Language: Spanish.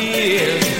tears